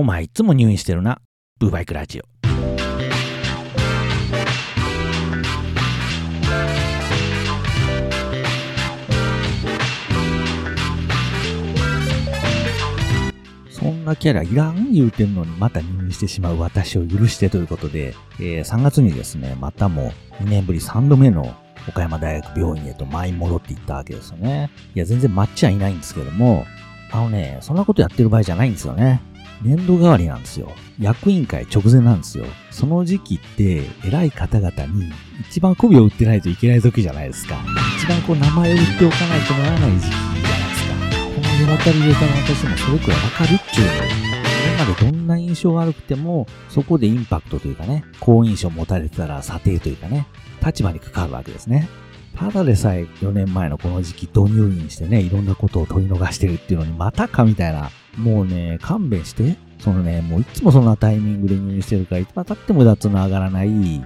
お前いつも入院してるな。ブーバイクラジオ。そんなキャラいらん言うてんのにまた入院してしまう私を許してということで、えー、3月にですね、またも2年ぶり3度目の岡山大学病院へと舞い戻っていったわけですよね。いや、全然待っちゃいないんですけども、あのね、そんなことやってる場合じゃないんですよね。年度代わりなんですよ。役員会直前なんですよ。その時期って、偉い方々に一番媚びを売ってないといけない時じゃないですか。一番こう名前を売っておかないとならない時期じゃないですか。この世渡りレタの私もそれくわかるっちゅうの。今までどんな印象が悪くても、そこでインパクトというかね、好印象を持たれてたら査定というかね、立場に関わるわけですね。ただでさえ4年前のこの時期導入院してね、いろんなことを取り逃してるっていうのにまたかみたいな、もうね、勘弁して。そのね、もういつもそんなタイミングで入院してるから、いつまたっても脱の上がらない。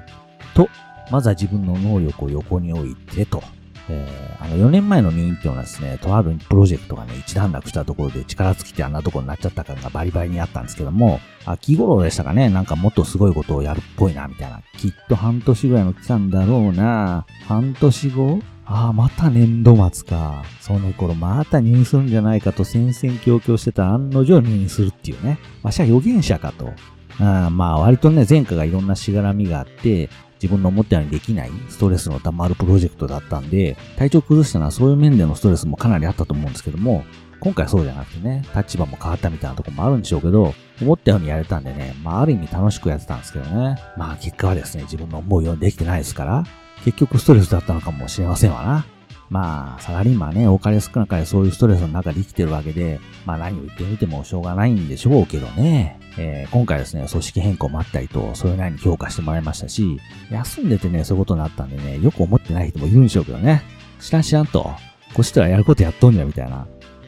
と、まずは自分の能力を横に置いてと。えー、あの4年前の入院っていうのはですね、とあるプロジェクトがね、一段落したところで力尽きてあんなところになっちゃった感がバリバリにあったんですけども、秋頃でしたかね、なんかもっとすごいことをやるっぽいな、みたいな。きっと半年ぐらいの期間だろうな。半年後ああ、また年度末か。その頃また入院するんじゃないかと戦々恐々してた案の定入院するっていうね。わしは予言者かと。あまあ割とね、前科がいろんなしがらみがあって、自分の思ったようにできないストレスの溜まるプロジェクトだったんで、体調崩したのはそういう面でのストレスもかなりあったと思うんですけども、今回そうじゃなくてね、立場も変わったみたいなとこもあるんでしょうけど、思ったようにやれたんでね、まあある意味楽しくやってたんですけどね。まあ結果はですね、自分の思うようにできてないですから、結局ストレスだったのかもしれませんわな。まあ、サラリーマンね、多かれ少なかれそういうストレスの中で生きてるわけで、まあ何を言ってみてもしょうがないんでしょうけどね。えー、今回ですね、組織変更もあったりと、それなりに評価してもらいましたし、休んでてね、そういうことになったんでね、よく思ってない人もいるんでしょうけどね。知らん知らんと、こっちとはやることやっとんじゃみたいな。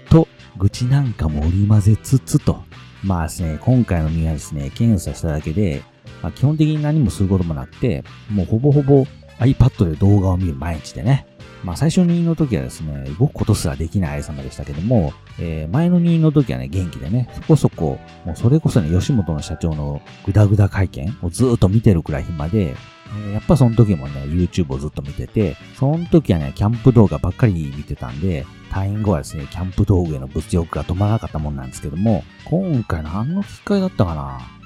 と、愚痴なんかも織り交ぜつつと。まあですね、今回の身はですね、検査しただけで、まあ、基本的に何もすることもなくて、もうほぼほぼ iPad で動画を見る毎日でね。まあ最初の2の時はですね、動くことすらできない愛様でしたけども、えー、前の2の時はね、元気でね、そこそこ、もうそれこそね、吉本の社長のグダグダ会見をずっと見てるくらい暇で、えー、やっぱその時もね、YouTube をずっと見てて、その時はね、キャンプ動画ばっかり見てたんで、退院後はですね、キャンプ道具への物欲が止まらなかったもんなんですけども、今回何のきっかけだったか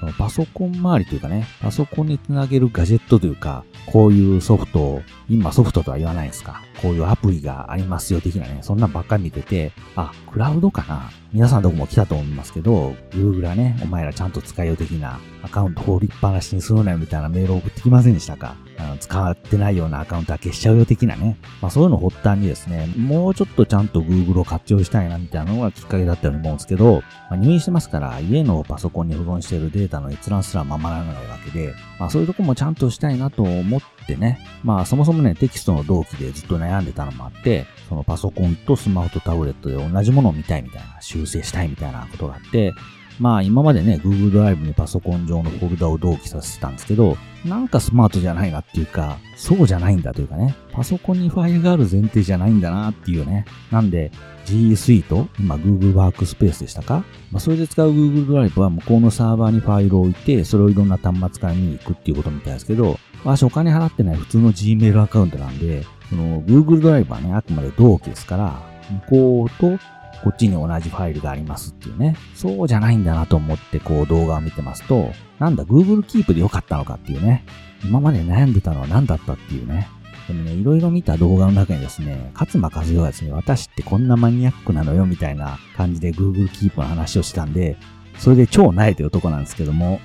な？パソコン周りというかね、パソコンにつなげるガジェットというか、こういうソフトを、今ソフトとは言わないですか。こういうアプリがありますよ的なね、そんなんばっかり見てて、あ、クラウドかな？皆さんどこも来たと思いますけど、Google はね、お前らちゃんと使いよう的なアカウント放りっぱなしにするなよみたいなメールを送ってきませんでしたか？あの使ってないようなアカウントは消しちゃうよ的なね。まあそういうのを発端にですね、もうちょっとちゃんと Google を活用したいなみたいなのがきっかけだったように思うんですけど、まあ、入院してますから家のパソコンに保存しているデータの閲覧すらままならないわけで、まあそういうとこもちゃんとしたいなと思ってね、まあそもそもね、テキストの同期でずっと悩んでたのもあって、そのパソコンとスマホとタブレットで同じものを見たいみたいな、修正したいみたいなことがあって、まあ今までね、Google ドライブにパソコン上のフォルダを同期させてたんですけど、なんかスマートじゃないなっていうか、そうじゃないんだというかね、パソコンにファイルがある前提じゃないんだなっていうね。なんで、G Suite、今 Google Workspace でしたか？まあそれで使う Google ドライブは向こうのサーバーにファイルを置いて、それをいろんな端末から見に行くっていうことみたいですけど、私お金払ってない普通の Gmail アカウントなんで、その Google ドライブはね、あくまで同期ですから、向こうとこっちに同じファイルがありますっていうね。そうじゃないんだなと思ってこう動画を見てますと、なんだ Google Keep でよかったのかっていうね。今まで悩んでたのは何だったっていうね。でもね、いろいろ見た動画の中にですね、勝間和代がですね、私ってこんなマニアックなのよみたいな感じで Google Keep の話をしたんで、それで超慣れてるとこなんですけども、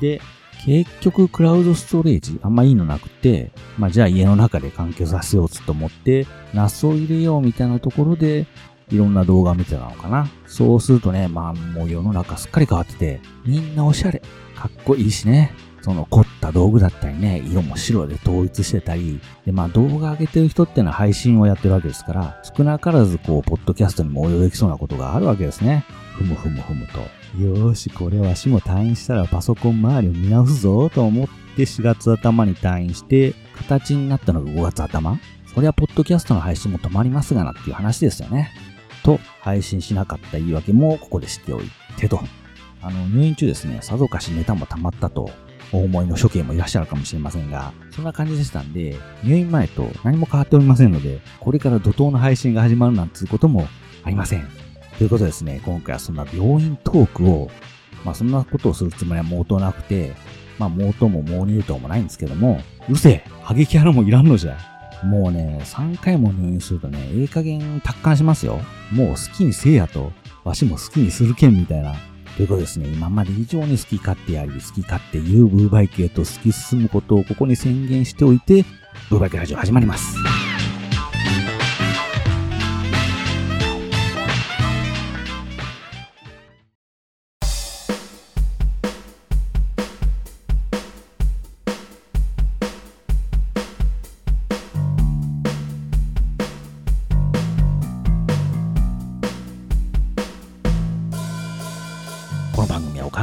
で、結局クラウドストレージあんまいいのなくて、まあじゃあ家の中で完結させようつと思って、NAS を入れようみたいなところで、いろんな動画を見てたのかな。そうするとね、まあもう世の中すっかり変わってて、みんなおしゃれ。かっこいいしね。その凝った道具だったりね、色も白で統一してたり、で、まあ動画上げてる人ってのは配信をやってるわけですから、少なからずこう、ポッドキャストにも応用できそうなことがあるわけですね。ふむふむふむと。よーし、これわしも退院したらパソコン周りを見直すぞと思って4月頭に退院して、形になったのが5月頭そりゃ、ポッドキャストの配信も止まりますがなっていう話ですよね。と、配信しなかった言い訳もここで知っておいてと。あの、入院中ですね、さぞかしネタも溜まったと、お思いの処刑もいらっしゃるかもしれませんが、そんな感じでしたんで、入院前と何も変わっておりませんので、これから怒涛の配信が始まるなんていうこともありません。ということでですね、今回はそんな病院トークを、まあそんなことをするつもりは毛頭なくて、まあ毛頭も毛乳頭もないんですけども、うるせえ過激派もいらんのじゃ。もうね、3回も入院するとね、ええ加減達観しますよ。もう好きにせえやと、わしも好きにするけんみたいな。ということですね、今まで以上に好き勝手やり、好き勝手言うブーバイクへと突き進むことをここに宣言しておいて、ブーバイクラジオ始まります。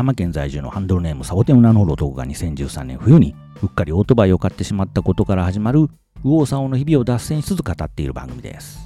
岡山県在住のハンドルネームサボテンナノール男が2013年冬にうっかりオートバイを買ってしまったことから始まる右往左往の日々を脱線しつつ語っている番組です。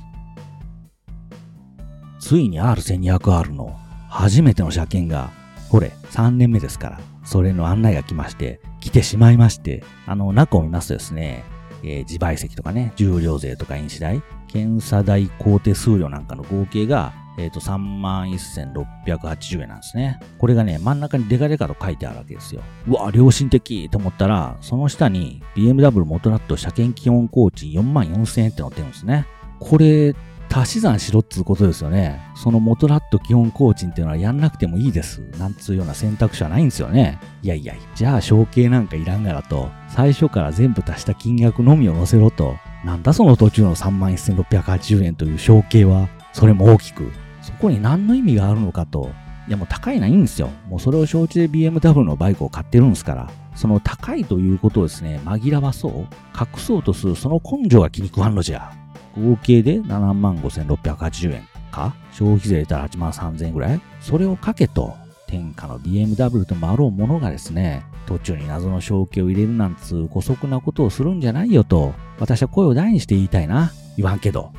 ついに R1200R の初めての車検が、これ3年目ですから、それの案内が来まして、来てしまいまして、あの中を見ますとですね、えー、自賠責とかね、重量税とか印紙代、検査代工手数料なんかの合計がえっ、ー、と、31,680円なんですね。これがね、真ん中にデカデカと書いてあるわけですよ。うわ、良心的と思ったら、その下に BMW モトラット車検基本工賃44,000円って載ってるんですね。これ、足し算しろっつうことですよね。そのモトラット基本工賃っていうのはやんなくてもいいです。なんつうような選択肢はないんですよね。いやいや、じゃあ承継なんかいらんがらと、最初から全部足した金額のみを載せろと、なんだその途中の31,680円という承継は、それも大きくそこに何の意味があるのかと、いやもう高いのはいいんですよ。もうそれを承知で BMW のバイクを買ってるんですから、その高いということをですね、紛らわそう、隠そうとするその根性が気に食わんのじゃ。合計で75,680円か消費税入れたら8万3000円ぐらいそれをかけと、天下の BMW ともあろうものがですね、途中に謎の正気を入れるなんつう姑息なことをするんじゃないよと、私は声を大にして言いたいな。言わんけど。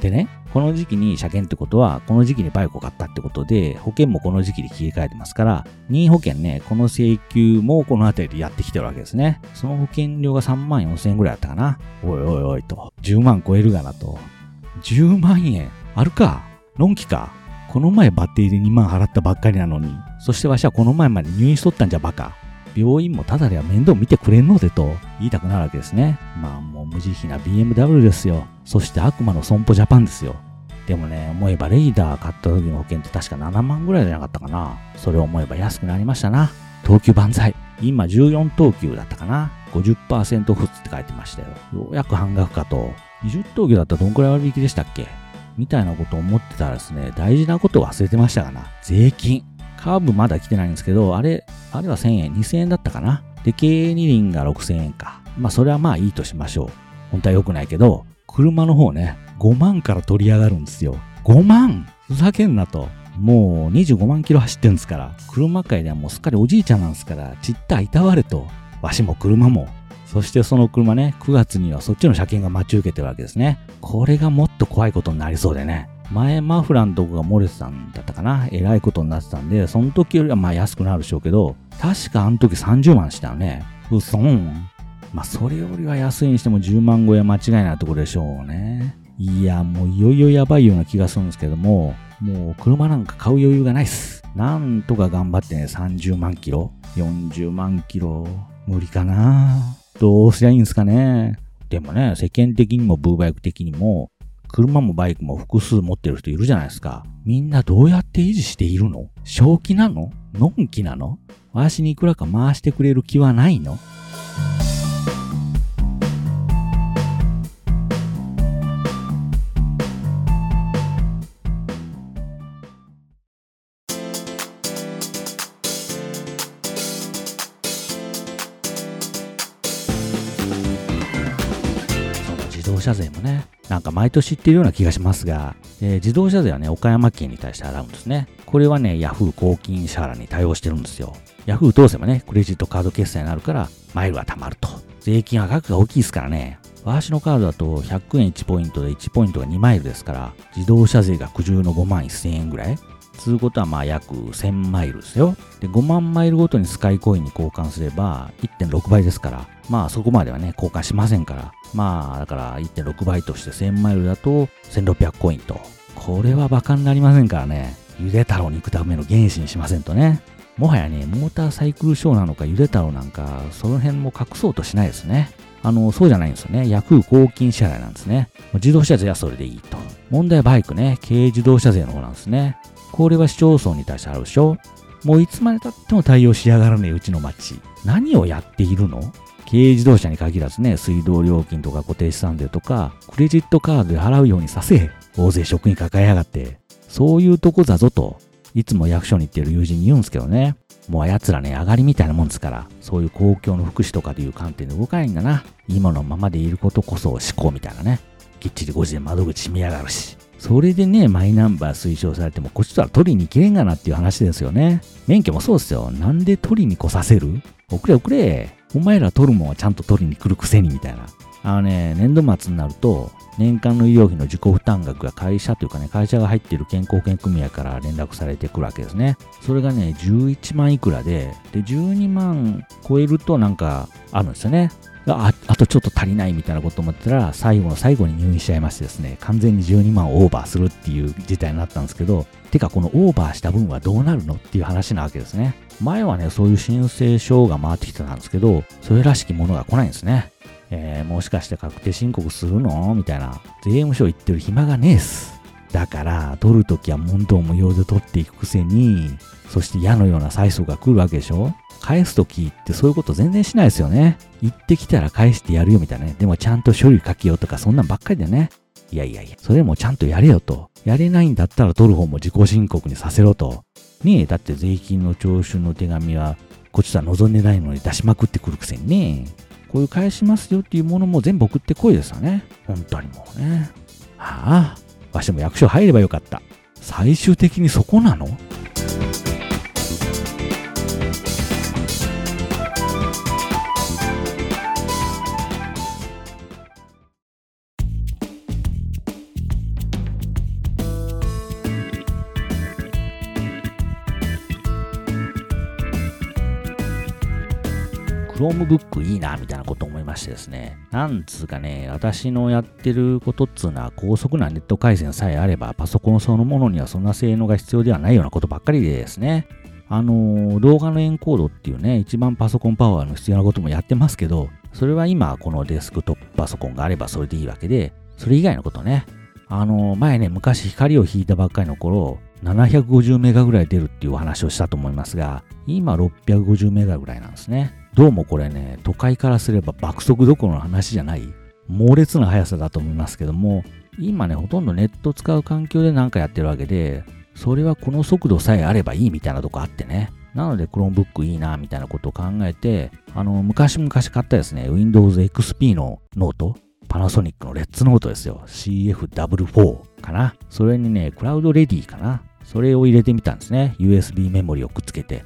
でね、この時期に車検ってことは、この時期にバイクを買ったってことで、保険もこの時期で切り替えてますから、任意保険ね、この請求もこの辺りでやってきてるわけですね。その保険料が3万4千円ぐらいあったかな。おいおいおいと。10万超えるがなと。10万円あるかのんきかこの前バッテリーで2万払ったばっかりなのに。そしてわしはこの前まで入院しとったんじゃバカ。病院もただでは面倒見てくれんのでと言いたくなるわけですね。まあもう無慈悲な BMW ですよ。そして悪魔の損保ジャパンですよ。でもね、思えばレイダー買った時の保険って確か7万ぐらいじゃなかったかな。それを思えば安くなりましたな。東急万歳。今14等級だったかな。50%オフって書いてましたよ。ようやく半額かと。20等級だったらどんくらい割引でしたっけ？みたいなこと思ってたらですね、大事なこと忘れてましたかな。税金。カーブまだ来てないんですけど、あれ、あれは1000円、2000円だったかな。で、軽二輪が6000円か。まあ、それはまあいいとしましょう。本当は良くないけど、車の方ね、5万から取り上がるんですよ。5万ふざけんなと。もう25万キロ走ってんですから、車界ではもうすっかりおじいちゃんなんですから、ちったいたわれと。わしも車も。そしてその車ね、9月にはそっちの車検が待ち受けてるわけですね。これがもっと怖いことになりそうでね。前マフラーのとこが漏れてたんだったかな。えらいことになってたんで、その時よりはまあ安くなるでしょうけど、確かあの時30万したよね。うそん。まあそれよりは安いにしても10万超えは間違いないところでしょうね。いや、もういよいよやばいような気がするんですけども、もう車なんか買う余裕がないっす。なんとか頑張ってね、30万キロ ?40 万キロ無理かなどうすりゃいいんすかねでもね、世間的にもブーバイク的にも、車もバイクも複数持ってる人いるじゃないですか。みんなどうやって維持しているの？正気なの？のんきなの？わしにいくらか回してくれる気はないの？車税もね、なんか毎年言ってるような気がしますが、えー、自動車税はね、岡山県に対して払うんですね。これはね、ヤフー公金支払いに対応してるんですよ。ヤフー通せばね、クレジットカード決済になるから、マイルが貯まると。税金は額が大きいですからね。私のカードだと100円1ポイントで1ポイントが2マイルですから、自動車税が苦渋の5万1000円ぐらいつうことはまあ約1000マイルですよ。で、5万マイルごとにスカイコインに交換すれば1.6倍ですから、まあそこまではね、交換しませんから、まあだから1.6倍として1000マイルだと1600コインと。これは馬鹿になりませんからね。ゆで太郎に行くための原資にしませんとね。もはやね、モーターサイクルショーなのかゆで太郎なんか、その辺も隠そうとしないですね。あの、そうじゃないんですよね。ヤフー公金支払いなんですね。自動車税はそれでいいと。問題はバイクね、軽自動車税の方なんですね。これは市町村に対してあるでしょもういつまで経っても対応しやがらねえうちの町。何をやっているの？軽自動車に限らずね、水道料金とか固定資産税とか、クレジットカードで払うようにさせ、大勢職員抱えやがって、そういうとこだぞと、いつも役所に行ってる友人に言うんですけどね。もう奴らね、上がりみたいなもんですから、そういう公共の福祉とかでいう観点で動かないんだな。今のままでいることこそ思考みたいなね。きっちり5時で窓口閉めやがるし。それでね、マイナンバー推奨されても、こっちとは取りに行けんがなっていう話ですよね。免許もそうですよ。なんで取りに来させる？遅れ遅れ。お前ら取るもんはちゃんと取りに来るくせにみたいな。あのね、年度末になると、年間の医療費の自己負担額が会社というかね、会社が入っている健康保険組合から連絡されてくるわけですね。それがね、11万いくらで、で、12万超えるとなんかあるんですよね。ああとちょっと足りないみたいなこと思ったら、最後の最後に入院しちゃいましてですね、完全に12万オーバーするっていう事態になったんですけど、てかこのオーバーした分はどうなるのっていう話なわけですね。前はね、そういう申請書が回ってきてたんですけど、それらしきものが来ないんですね。えー、もしかして確定申告するの？みたいな。税務署行ってる暇がねえっす。だから、取るときは問答無用で取っていくくせに、そして矢のような催促が来るわけでしょ返すときってそういうこと全然しないですよね。行ってきたら返してやるよみたいなね。でもちゃんと処理かけようとかそんなんばっかりでね。いやいやいや、それもちゃんとやれよと。やれないんだったら取る方も自己申告にさせろと。ねえ、だって税金の徴収の手紙は、こっちとは望んでないのに出しまくってくるくせにね。こういう返しますよっていうものも全部送ってこいですよね。本当にもうね。はあ、わしも役所入ればよかった。最終的にそこなの？クロームブックいいな、みたいなこと思いましてですね。なんつうかね、私のやってることっつうのは高速なネット回線さえあれば、パソコンそのものにはそんな性能が必要ではないようなことばっかりでですね。あのー、動画のエンコードっていうね、一番パソコンパワーの必要なこともやってますけど、それは今このデスクトップパソコンがあればそれでいいわけで、それ以外のことね。あのー、前ね、昔光を引いたばっかりの頃、750メガぐらい出るっていうお話をしたと思いますが、今650メガぐらいなんですね。どうもこれね、都会からすれば爆速どころの話じゃない、猛烈な速さだと思いますけども、今ね、ほとんどネット使う環境で何かやってるわけで、それはこの速度さえあればいいみたいなとこあってね。なので、クロームブックいいな、みたいなことを考えて、あの、昔々買ったですね、Windows XP のノート、パナソニックのレッツノートですよ。CF44 かな。それにね、クラウドレディかな。それを入れてみたんですね。USB メモリをくっつけて。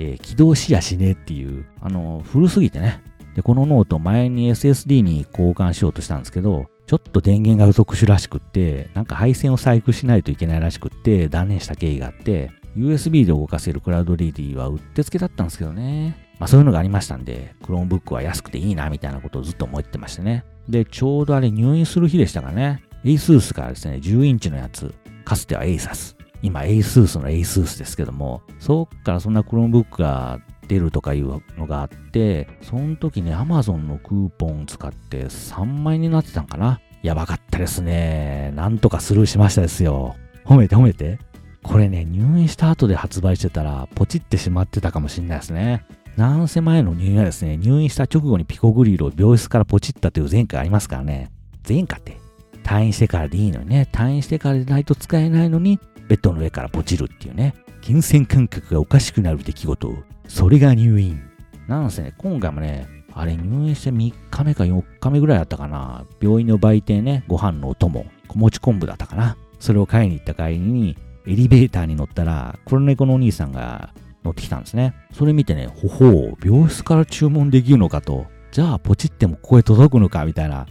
えー、起動しやしねえっていう、あの、古すぎてね。で、このノート前に SSD に交換しようとしたんですけど、ちょっと電源が特殊らしくって、なんか配線を細工しないといけないらしくって、断念した経緯があって、USB で動かせるクラウドレディはうってつけだったんですけどね。まあそういうのがありましたんで、Chromebook は安くていいなみたいなことをずっと思ってましてね。で、ちょうどあれ入院する日でしたかね。ASUS からですね、10インチのやつ、かつては ASUS。今 ASUS の ASUS ですけども、そっからそんな Chromebook が出るとかいうのがあって、その時に Amazon のクーポン使って3万円になってたんかなやばかったですね。なんとかスルーしましたですよ。褒めて褒めて。これね、入院した後で発売してたら、ポチってしまってたかもしんないですね。なんせ前の入院はですね、入院した直後にピコグリルを病室からポチったという前科ありますからね。前科って。退院してからでいいのにね。退院してからでないと使えないのに、ベッドの上からポチるっていうね、金銭感覚がおかしくなる出来事。それが入院。なんせね、今回もね、あれ入院して3日目か4日目ぐらいだったかな。病院の売店ね、ご飯のお供、小餅昆布だったかな。それを買いに行った帰りに、エレベーターに乗ったら、黒猫のお兄さんが乗ってきたんですね。それ見てね、ほほう、病室から注文できるのかと。じゃあ、ポチってもここへ届くのかみたいな。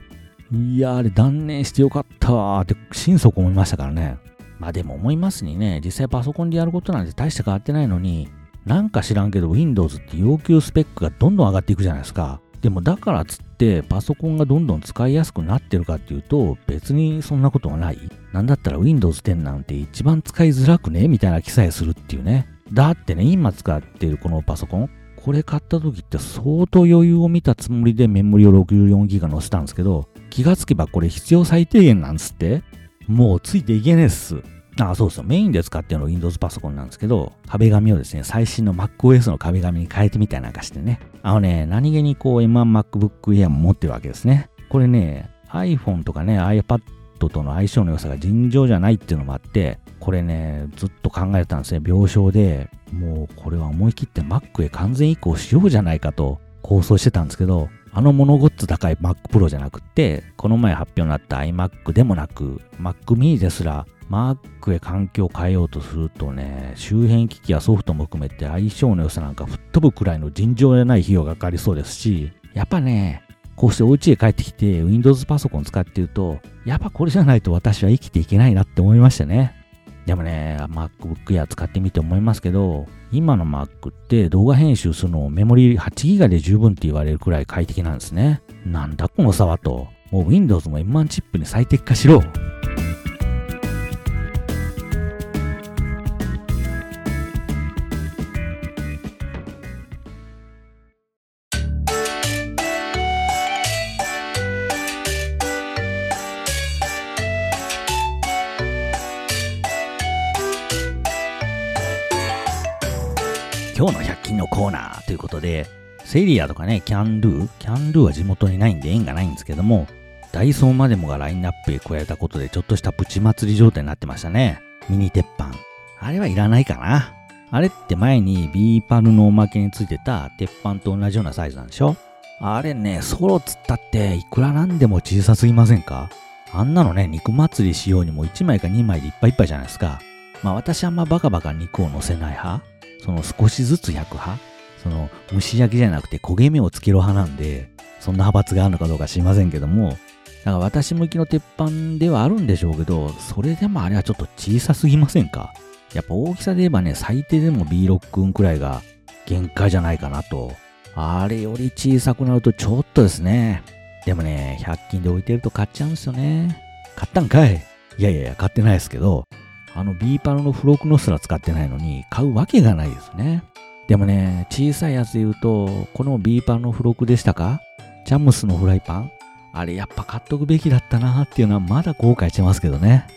いや、あれ断念してよかったわーって心底思いましたからね。まあでも思いますにね、実際パソコンでやることなんて大して変わってないのに、なんか知らんけど Windows って要求スペックがどんどん上がっていくじゃないですか。でもだからつってパソコンがどんどん使いやすくなってるかっていうと別にそんなことはない。なんだったら Windows 10なんて一番使いづらくね？みたいな記載するっていうね。だってね、今使ってるこのパソコン、これ買った時って相当余裕を見たつもりでメモリを 64GB 載せたんですけど、気がつけばこれ必要最低限なんつって、もうついていけねえっす。ああ、そうそう。メインで使ってるの Windows パソコンなんですけど、壁紙をですね、最新の MacOS の壁紙に変えてみたりなんかしてね。あのね、何気にこう M1MacBook Air も持ってるわけですね。これね、iPhone とかね、iPad との相性の良さが尋常じゃないっていうのもあって、これね、ずっと考えてたんですね。病床で、もうこれは思い切って Mac へ完全移行しようじゃないかと構想してたんですけど、あの物ごっつ高い Mac Pro じゃなくって、この前発表になった iMac でもなく、Mac mini ですら Mac へ環境を変えようとするとね、周辺機器やソフトも含めて相性の良さなんか吹っ飛ぶくらいの尋常でない費用がかかりそうですし、やっぱね、こうしてお家へ帰ってきて Windows パソコン使ってると、やっぱこれじゃないと私は生きていけないなって思いましたね。でもね、MacBook や使ってみて思いますけど、今の Mac って動画編集するのメモリ 8GB で十分って言われるくらい快適なんですね。なんだこの差はと。もう Windows も M1 チップに最適化しろ。ことで、セリアとかね、キャンドゥキャンドゥは地元にないんで縁がないんですけども、ダイソーまでもがラインナップへ加えたことでちょっとしたプチ祭り状態になってましたね。ミニ鉄板。あれはいらないかな。あれって前にビーパルのおまけについてた鉄板と同じようなサイズなんでしょあれね、ソロつったっていくらなんでも小さすぎませんかあんなのね、肉祭りしようにも1枚か2枚でいっぱいいっぱいじゃないですか。まあ私あんまバカバカ肉を乗せない派その少しずつ焼く派その蒸し焼きじゃなくて焦げ目をつける派なんで、そんな派閥があるのかどうか知りませんけども、だか私向きの鉄板ではあるんでしょうけど、それでもあれはちょっと小さすぎませんか？やっぱ大きさで言えばね、最低でも B6 君くらいが限界じゃないかなと。あれより小さくなるとちょっとですね。でもね、100均で置いてると買っちゃうんですよね。買ったんかい？いやいやいや、買ってないですけど、あの B パルの付録のすら使ってないのに買うわけがないですね。でもね、小さいやつで言うと、このビーパンの付録でしたか？チャムスのフライパン？あれやっぱ買っとくべきだったなーっていうのはまだ後悔してますけどね。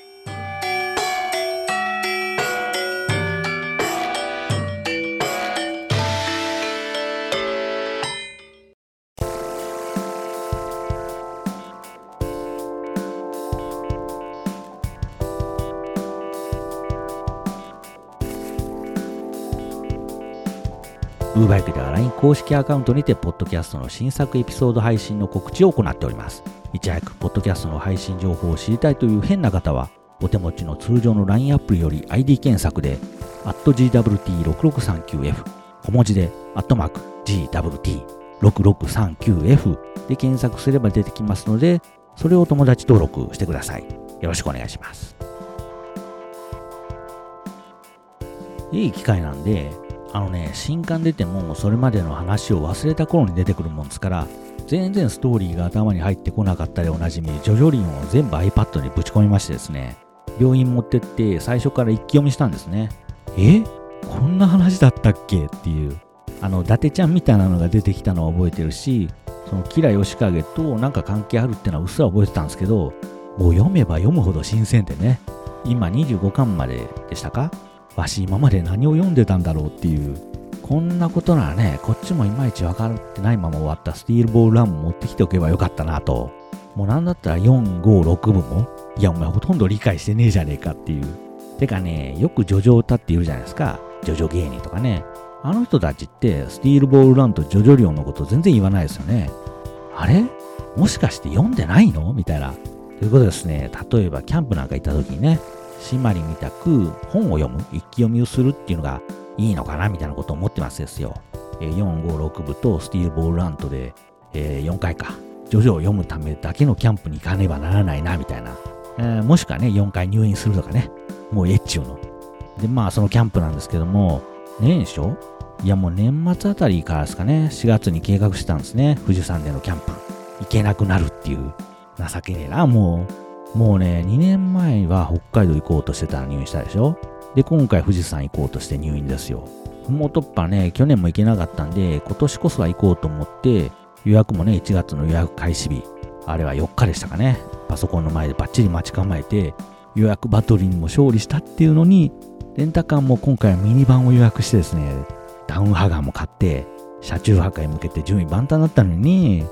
ウーバイクでは LINE 公式アカウントにて、ポッドキャストの新作エピソード配信の告知を行っております。いち早く、ポッドキャストの配信情報を知りたいという変な方は、お手持ちの通常の LINE アプリより ID 検索で、GWT6639F、小文字で、アットマーク GWT6639F で検索すれば出てきますので、それを友達登録してください。よろしくお願いします。いい機会なんで、あのね、新刊出てもそれまでの話を忘れた頃に出てくるもんですから、全然ストーリーが頭に入ってこなかったでおなじみ、ジョジョリンを全部 iPad にぶち込みましてですね、病院持ってって最初から一気読みしたんですね。え？こんな話だったっけ？っていう。あの、伊達ちゃんみたいなのが出てきたのは覚えてるし、そのキラヨシカゲとなんか関係あるってのはうっすら覚えてたんですけど、もう読めば読むほど新鮮でね、今25巻まででしたか？わし今まで何を読んでたんだろうっていう、こんなことならね、こっちもいまいち分かってないまま終わったスティールボールランも持ってきておけばよかったなと。もうなんだったら4、5、6部も、いやお前ほとんど理解してねえじゃねえかっていう。てかね、よくジョジョ歌って言うじゃないですか。ジョジョ芸人とかね。あの人たちってスティールボールランとジョジョリオンのこと全然言わないですよね。あれ？もしかして読んでないの？みたいな。ということですね、例えばキャンプなんか行った時にね、締まりみたく本を読む、一気読みをするっていうのがいいのかなみたいなことを思ってますですよ。えー、4、5、6部とスティールボールラントで、えー、4回か。ジョジョを読むためだけのキャンプに行かねばならないな、みたいな。えー、もしくはね、4回入院するとかね。もうえっちゅうの。で、まあそのキャンプなんですけども、年初？いやもう年末あたりからですかね、4月に計画してたんですね。富士山でのキャンプ。行けなくなるっていう。情けねえな、もう。もうね、2年前は北海道行こうとしてたら入院したでしょ？で、今回富士山行こうとして入院ですよ。もとっぱね、去年も行けなかったんで、今年こそは行こうと思って、予約もね、1月の予約開始日、あれは4日でしたかね。パソコンの前でバッチリ待ち構えて、予約バトルにも勝利したっていうのに、レンタカーも今回はミニバンを予約してですね、ダウンハガーも買って、車中泊へ向けて準備万端だったのに、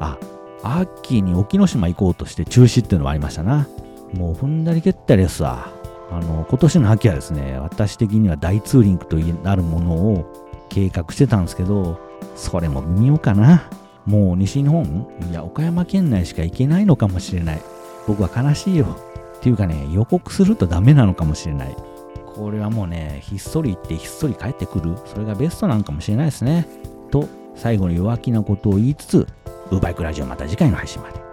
あ、秋に沖ノ島行こうとして中止っていうのもありましたな。もう踏んだり蹴ったりですわ。あの、今年の秋はですね、私的には大ツーリングとなるものを計画してたんですけど、それも微妙かな。もう西日本いや、岡山県内しか行けないのかもしれない。僕は悲しいよ。っていうかね、予告するとダメなのかもしれない。これはもうね、ひっそり行ってひっそり帰ってくる。それがベストなんかもしれないですね。と、最後に弱気なことを言いつつ、ウーバイクラジオまた次回の配信まで。